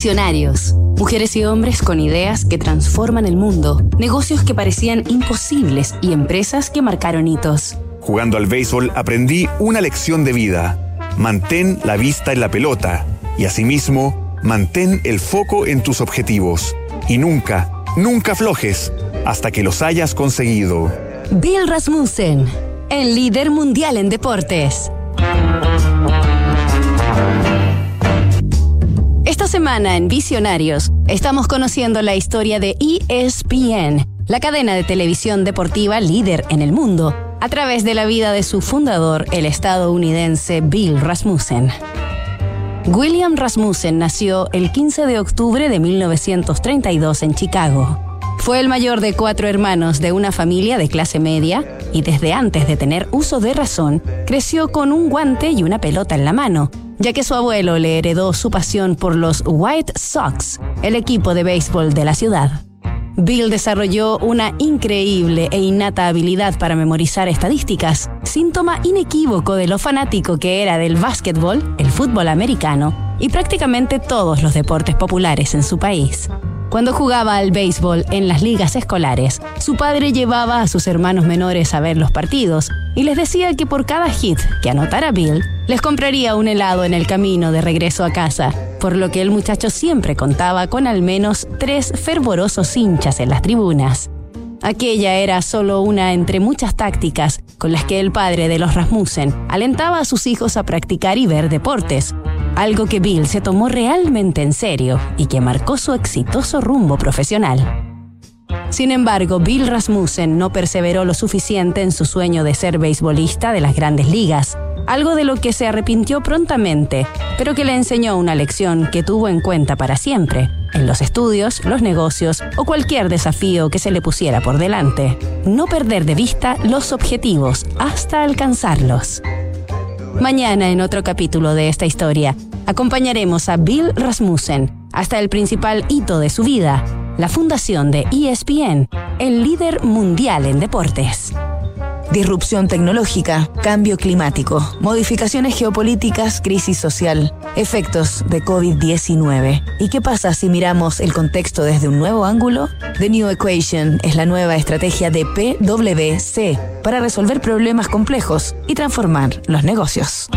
Visionarios. Mujeres y hombres con ideas que transforman el mundo, negocios que parecían imposibles y empresas que marcaron hitos. Jugando al béisbol aprendí una lección de vida. Mantén la vista en la pelota y asimismo, mantén el foco en tus objetivos. Y nunca, nunca aflojes hasta que los hayas conseguido. Bill Rasmussen, el líder mundial en deportes. En Visionarios estamos conociendo la historia de ESPN, la cadena de televisión deportiva líder en el mundo, a través de la vida de su fundador, el estadounidense Bill Rasmussen. William Rasmussen nació el 15 de octubre de 1932 en Chicago. Fue el mayor de cuatro hermanos de una familia de clase media y desde antes de tener uso de razón, creció con un guante y una pelota en la mano, ya que su abuelo le heredó su pasión por los White Sox, el equipo de béisbol de la ciudad. Bill desarrolló una increíble e innata habilidad para memorizar estadísticas, síntoma inequívoco de lo fanático que era del básquetbol, el fútbol americano y prácticamente todos los deportes populares en su país. Cuando jugaba al béisbol en las ligas escolares, su padre llevaba a sus hermanos menores a ver los partidos y les decía que por cada hit que anotara Bill, les compraría un helado en el camino de regreso a casa, por lo que el muchacho siempre contaba con al menos tres fervorosos hinchas en las tribunas. Aquella era solo una entre muchas tácticas con las que el padre de los Rasmussen alentaba a sus hijos a practicar y ver deportes, algo que Bill se tomó realmente en serio y que marcó su exitoso rumbo profesional. Sin embargo, Bill Rasmussen no perseveró lo suficiente en su sueño de ser beisbolista de las grandes ligas, algo de lo que se arrepintió prontamente, pero que le enseñó una lección que tuvo en cuenta para siempre, en los estudios, los negocios o cualquier desafío que se le pusiera por delante. No perder de vista los objetivos hasta alcanzarlos. Mañana en otro capítulo de esta historia, acompañaremos a Bill Rasmussen hasta el principal hito de su vida, la fundación de ESPN, el líder mundial en deportes. Disrupción tecnológica, cambio climático, modificaciones geopolíticas, crisis social, efectos de COVID-19. ¿Y qué pasa si miramos el contexto desde un nuevo ángulo? The New Equation es la nueva estrategia de PwC para resolver problemas complejos y transformar los negocios.